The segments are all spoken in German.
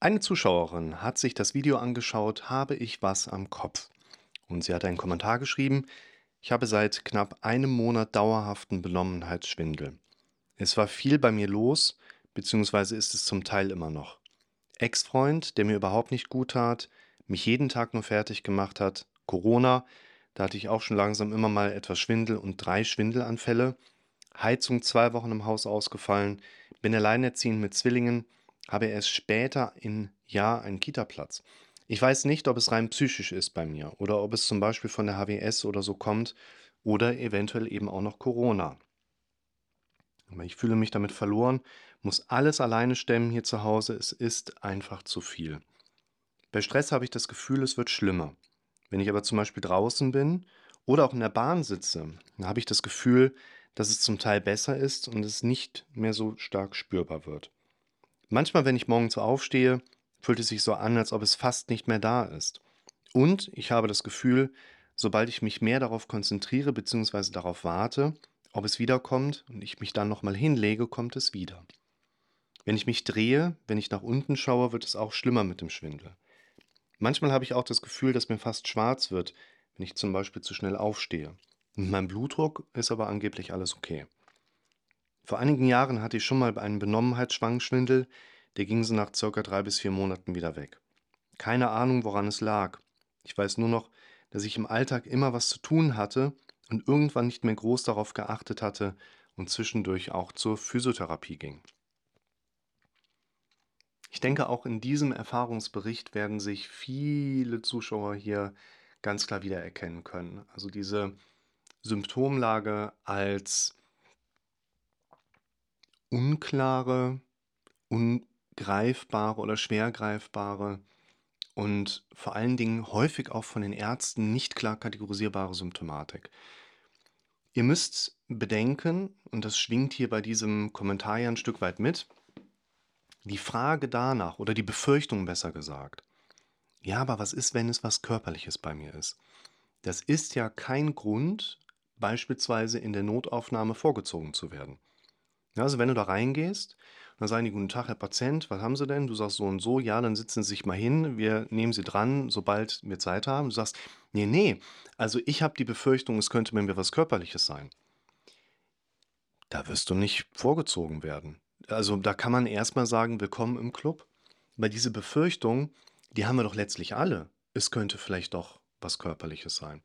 Eine Zuschauerin hat sich das Video angeschaut, habe ich was am Kopf? Und sie hat einen Kommentar geschrieben, ich habe seit knapp einem Monat dauerhaften Benommenheitsschwindel. Es war viel bei mir los, beziehungsweise ist es zum Teil immer noch. Ex-Freund, der mir überhaupt nicht gut tat, mich jeden Tag nur fertig gemacht hat, Corona, da hatte ich auch schon langsam immer mal etwas Schwindel und drei Schwindelanfälle, Heizung zwei Wochen im Haus ausgefallen, bin alleinerziehend mit Zwillingen, habe erst später in Jahr einen Kita-Platz. Ich weiß nicht, ob es rein psychisch ist bei mir oder ob es zum Beispiel von der HWS oder so kommt oder eventuell eben auch noch Corona. Aber ich fühle mich damit verloren, muss alles alleine stemmen hier zu Hause. Es ist einfach zu viel. Bei Stress habe ich das Gefühl, es wird schlimmer. Wenn ich aber zum Beispiel draußen bin oder auch in der Bahn sitze, dann habe ich das Gefühl, dass es zum Teil besser ist und es nicht mehr so stark spürbar wird. Manchmal, wenn ich morgens aufstehe, fühlt es sich so an, als ob es fast nicht mehr da ist. Und ich habe das Gefühl, sobald ich mich mehr darauf konzentriere bzw. darauf warte, ob es wiederkommt und ich mich dann nochmal hinlege, kommt es wieder. Wenn ich mich drehe, wenn ich nach unten schaue, wird es auch schlimmer mit dem Schwindel. Manchmal habe ich auch das Gefühl, dass mir fast schwarz wird, wenn ich zum Beispiel zu schnell aufstehe. Mit meinem Blutdruck ist aber angeblich alles okay. Vor einigen Jahren hatte ich schon mal einen Benommenheitsschwangschwindel, der ging so nach circa drei bis vier Monaten wieder weg. Keine Ahnung, woran es lag. Ich weiß nur noch, dass ich im Alltag immer was zu tun hatte und irgendwann nicht mehr groß darauf geachtet hatte und zwischendurch auch zur Physiotherapie ging. Ich denke, auch in diesem Erfahrungsbericht werden sich viele Zuschauer hier ganz klar wiedererkennen können. Also diese Symptomlage als unklare, ungreifbare oder schwer greifbare und vor allen Dingen häufig auch von den Ärzten nicht klar kategorisierbare Symptomatik. Ihr müsst bedenken, und das schwingt hier bei diesem Kommentar ja ein Stück weit mit, die Frage danach oder die Befürchtung besser gesagt. Ja, aber was ist, wenn es was Körperliches bei mir ist? Das ist ja kein Grund, beispielsweise in der Notaufnahme vorgezogen zu werden. Also wenn du da reingehst, dann sagen die, guten Tag, Herr Patient, was haben Sie denn? Du sagst so und so, ja, dann sitzen Sie sich mal hin, wir nehmen Sie dran, sobald wir Zeit haben. Du sagst, nee, nee, also ich habe die Befürchtung, es könnte bei mir was Körperliches sein. Da wirst du nicht vorgezogen werden. Also da kann man erstmal sagen, willkommen im Club. Weil diese Befürchtung, die haben wir doch letztlich alle. Es könnte vielleicht doch was Körperliches sein.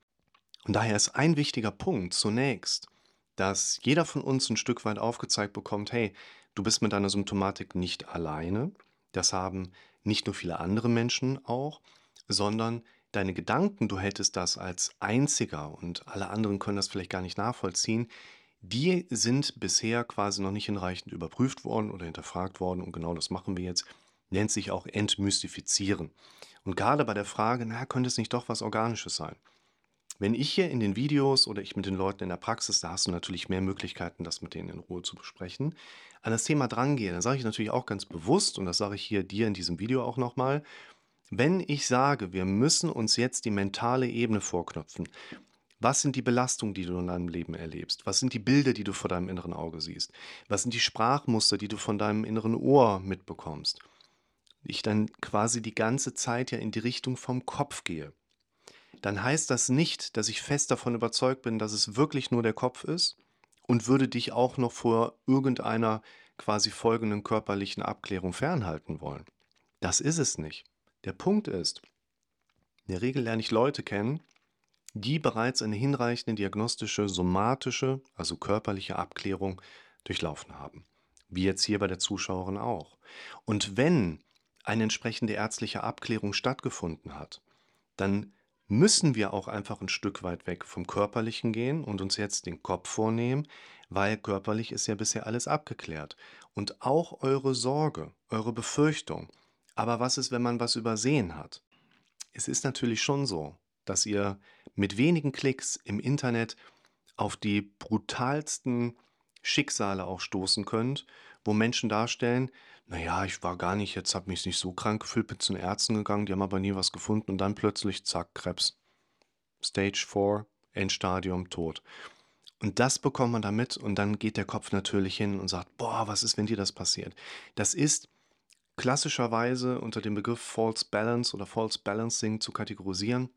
Und daher ist ein wichtiger Punkt zunächst, dass jeder von uns ein Stück weit aufgezeigt bekommt, hey, du bist mit deiner Symptomatik nicht alleine. Das haben nicht nur viele andere Menschen auch, sondern deine Gedanken, du hättest das als einziger und alle anderen können das vielleicht gar nicht nachvollziehen, die sind bisher quasi noch nicht hinreichend überprüft worden oder hinterfragt worden und genau das machen wir jetzt, nennt sich auch Entmystifizieren. Und gerade bei der Frage, na, könnte es nicht doch was Organisches sein? Wenn ich hier in den Videos oder ich mit den Leuten in der Praxis, da hast du natürlich mehr Möglichkeiten, das mit denen in Ruhe zu besprechen, an das Thema drangehe, dann sage ich natürlich auch ganz bewusst, und das sage ich hier dir in diesem Video auch nochmal, wenn ich sage, wir müssen uns jetzt die mentale Ebene vorknöpfen, was sind die Belastungen, die du in deinem Leben erlebst? Was sind die Bilder, die du vor deinem inneren Auge siehst? Was sind die Sprachmuster, die du von deinem inneren Ohr mitbekommst? Ich dann quasi die ganze Zeit ja in die Richtung vom Kopf gehe dann heißt das nicht, dass ich fest davon überzeugt bin, dass es wirklich nur der Kopf ist und würde dich auch noch vor irgendeiner quasi folgenden körperlichen Abklärung fernhalten wollen. Das ist es nicht. Der Punkt ist, in der Regel lerne ich Leute kennen, die bereits eine hinreichende diagnostische, somatische, also körperliche Abklärung durchlaufen haben. Wie jetzt hier bei der Zuschauerin auch. Und wenn eine entsprechende ärztliche Abklärung stattgefunden hat, dann müssen wir auch einfach ein Stück weit weg vom Körperlichen gehen und uns jetzt den Kopf vornehmen, weil körperlich ist ja bisher alles abgeklärt. Und auch eure Sorge, eure Befürchtung. Aber was ist, wenn man was übersehen hat? Es ist natürlich schon so, dass ihr mit wenigen Klicks im Internet auf die brutalsten Schicksale auch stoßen könnt, wo Menschen darstellen, naja, ich war gar nicht, jetzt habe mich nicht so krank gefühlt, bin zu den Ärzten gegangen, die haben aber nie was gefunden und dann plötzlich, zack, Krebs. Stage 4, Endstadium, tot. Und das bekommt man damit und dann geht der Kopf natürlich hin und sagt, boah, was ist, wenn dir das passiert? Das ist klassischerweise unter dem Begriff False Balance oder False Balancing zu kategorisieren.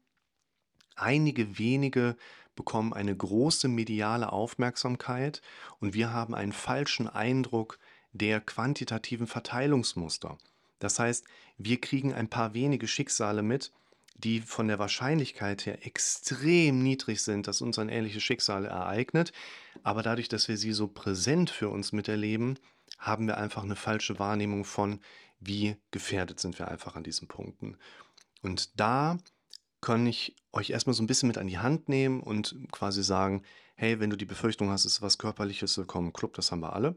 Einige wenige bekommen eine große mediale Aufmerksamkeit und wir haben einen falschen Eindruck der quantitativen Verteilungsmuster. Das heißt, wir kriegen ein paar wenige Schicksale mit, die von der Wahrscheinlichkeit her extrem niedrig sind, dass uns ein ähnliches Schicksal ereignet. Aber dadurch, dass wir sie so präsent für uns miterleben, haben wir einfach eine falsche Wahrnehmung von, wie gefährdet sind wir einfach an diesen Punkten. Und da kann ich euch erstmal so ein bisschen mit an die Hand nehmen und quasi sagen, hey, wenn du die Befürchtung hast, ist was Körperliches, willkommen Club, das haben wir alle.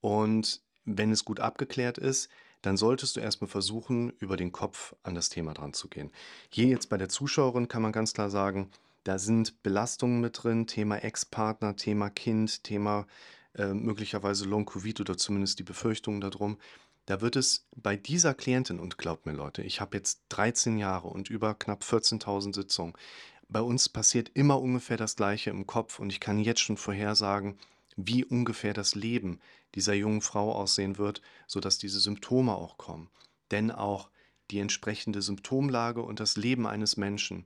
Und wenn es gut abgeklärt ist, dann solltest du erstmal versuchen, über den Kopf an das Thema dran zu gehen. Hier jetzt bei der Zuschauerin kann man ganz klar sagen, da sind Belastungen mit drin, Thema Ex-Partner, Thema Kind, Thema äh, möglicherweise Long-Covid oder zumindest die Befürchtungen darum. Da wird es bei dieser Klientin, und glaubt mir Leute, ich habe jetzt 13 Jahre und über knapp 14.000 Sitzungen, bei uns passiert immer ungefähr das Gleiche im Kopf und ich kann jetzt schon vorhersagen, wie ungefähr das Leben dieser jungen Frau aussehen wird, sodass diese Symptome auch kommen. Denn auch die entsprechende Symptomlage und das Leben eines Menschen,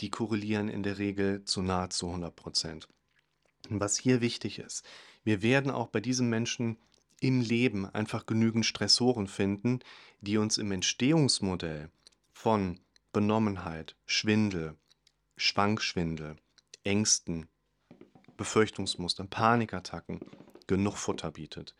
die korrelieren in der Regel zu nahezu 100 Prozent. Was hier wichtig ist, wir werden auch bei diesem Menschen im Leben einfach genügend Stressoren finden, die uns im Entstehungsmodell von Benommenheit, Schwindel, Schwankschwindel, Ängsten, Befürchtungsmustern, Panikattacken genug Futter bietet.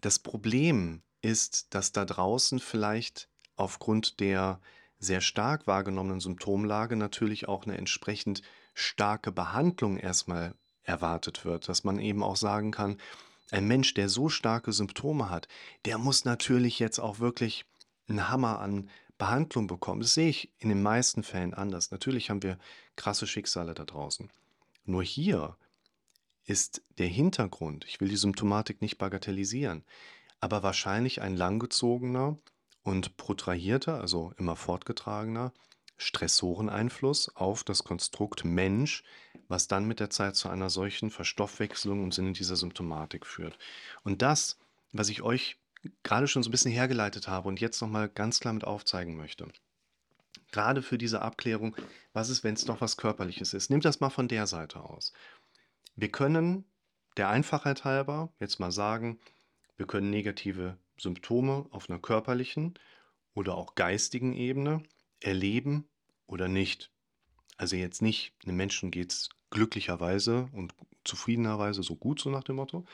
Das Problem ist, dass da draußen vielleicht aufgrund der sehr stark wahrgenommenen Symptomlage natürlich auch eine entsprechend starke Behandlung erstmal erwartet wird, dass man eben auch sagen kann, ein Mensch, der so starke Symptome hat, der muss natürlich jetzt auch wirklich einen Hammer an Behandlung bekommen. Das sehe ich in den meisten Fällen anders. Natürlich haben wir krasse Schicksale da draußen. Nur hier ist der Hintergrund, ich will die Symptomatik nicht bagatellisieren, aber wahrscheinlich ein langgezogener und protrahierter, also immer fortgetragener Stressoreneinfluss auf das Konstrukt Mensch, was dann mit der Zeit zu einer solchen Verstoffwechselung im Sinne dieser Symptomatik führt. Und das, was ich euch gerade schon so ein bisschen hergeleitet habe und jetzt nochmal ganz klar mit aufzeigen möchte, gerade für diese Abklärung, was ist, wenn es doch was Körperliches ist. Nehmt das mal von der Seite aus. Wir können der Einfachheit halber jetzt mal sagen, wir können negative Symptome auf einer körperlichen oder auch geistigen Ebene erleben oder nicht. Also jetzt nicht, einem Menschen geht es glücklicherweise und zufriedenerweise so gut, so nach dem Motto,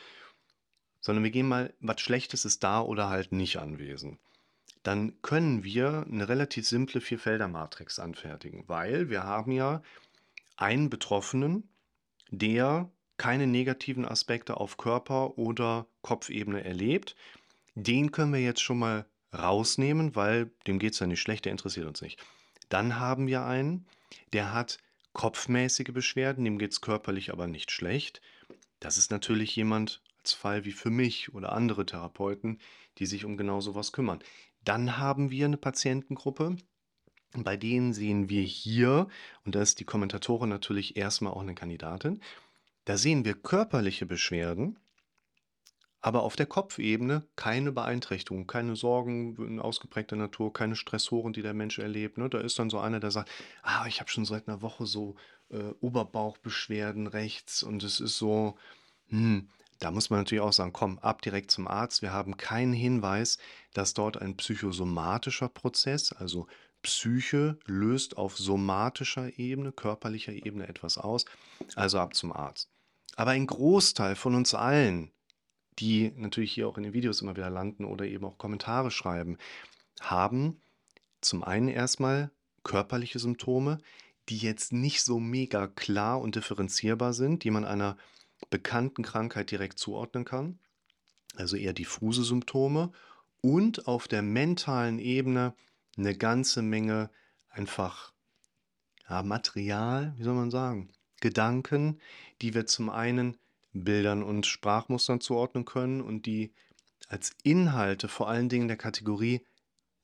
sondern wir gehen mal, was Schlechtes ist da oder halt nicht anwesend dann können wir eine relativ simple Vierfelder-Matrix anfertigen, weil wir haben ja einen Betroffenen, der keine negativen Aspekte auf Körper- oder Kopfebene erlebt. Den können wir jetzt schon mal rausnehmen, weil dem geht es ja nicht schlecht, der interessiert uns nicht. Dann haben wir einen, der hat kopfmäßige Beschwerden, dem geht es körperlich aber nicht schlecht. Das ist natürlich jemand als Fall wie für mich oder andere Therapeuten, die sich um genau sowas kümmern. Dann haben wir eine Patientengruppe, bei denen sehen wir hier, und da ist die Kommentatorin natürlich erstmal auch eine Kandidatin, da sehen wir körperliche Beschwerden, aber auf der Kopfebene keine Beeinträchtigung, keine Sorgen in ausgeprägter Natur, keine Stressoren, die der Mensch erlebt. Ne? Da ist dann so einer, der sagt, ah, ich habe schon seit einer Woche so äh, Oberbauchbeschwerden rechts und es ist so, hm, da muss man natürlich auch sagen, komm, ab direkt zum Arzt. Wir haben keinen Hinweis, dass dort ein psychosomatischer Prozess, also Psyche löst auf somatischer Ebene, körperlicher Ebene etwas aus, also ab zum Arzt. Aber ein Großteil von uns allen, die natürlich hier auch in den Videos immer wieder landen oder eben auch Kommentare schreiben, haben zum einen erstmal körperliche Symptome, die jetzt nicht so mega klar und differenzierbar sind, die man einer bekannten Krankheit direkt zuordnen kann, also eher diffuse Symptome und auf der mentalen Ebene eine ganze Menge einfach ja, Material, wie soll man sagen, Gedanken, die wir zum einen Bildern und Sprachmustern zuordnen können und die als Inhalte vor allen Dingen der Kategorie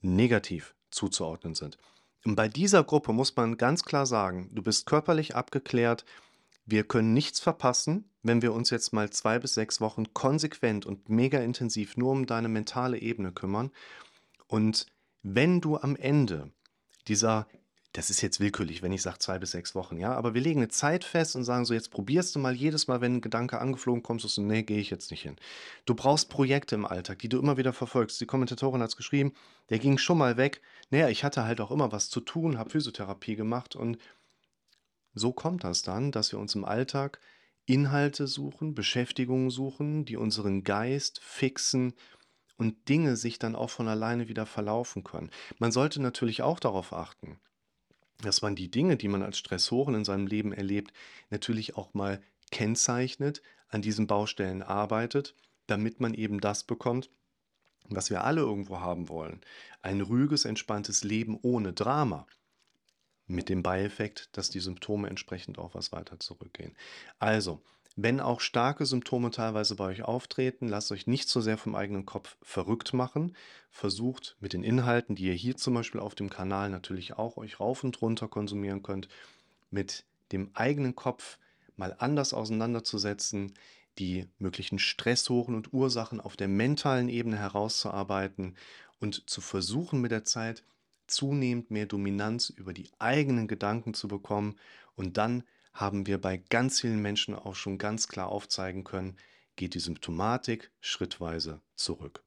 negativ zuzuordnen sind. Und bei dieser Gruppe muss man ganz klar sagen, du bist körperlich abgeklärt, Wir können nichts verpassen, wenn wir uns jetzt mal 2 bis 6 Wochen konsequent und mega intensiv nur um deine mentale Ebene kümmern. Und wenn du am Ende dieser das ist jetzt willkürlich, wenn ich sage 2 bis 6 Wochen, ja, aber wir legen eine Zeit fest und sagen so: „Jetzt probierst du mal jedes Mal, wenn 'n Gedanke angeflogen kommt, sagst du: ‚Ne, gehe ich jetzt nicht hin.'“ Du brauchst Projekte im Alltag, die du immer wieder verfolgst. Die Kommentatorin hat's geschrieben, der ging schon mal weg. Na ja, ich hatte halt auch immer was zu tun, habe Physiotherapie gemacht und so kommt das dann, dass wir uns im Alltag Inhalte suchen, Beschäftigungen suchen, die unseren Geist fixen und Dinge sich dann auch von alleine wieder verlaufen können. Man sollte natürlich auch darauf achten, dass man die Dinge, die man als Stressoren in seinem Leben erlebt, natürlich auch mal kennzeichnet, an diesen Baustellen arbeitet, damit man eben das bekommt, was wir alle irgendwo haben wollen. Ein ruhiges, entspanntes Leben ohne Drama. Mit dem Beieffekt, dass die Symptome entsprechend auch was weiter zurückgehen. Also, wenn auch starke Symptome teilweise bei euch auftreten, lasst euch nicht so sehr vom eigenen Kopf verrückt machen. Versucht mit den Inhalten, die ihr hier zum Beispiel auf dem Kanal natürlich auch euch rauf und runter konsumieren könnt, mit dem eigenen Kopf mal anders auseinanderzusetzen, die möglichen Stressoren und Ursachen auf der mentalen Ebene herauszuarbeiten und zu versuchen, mit der Zeit zunehmend mehr Dominanz über die eigenen Gedanken zu bekommen. Und dann haben wir bei ganz vielen Menschen auch schon ganz klar aufzeigen können, geht die Symptomatik schrittweise zurück.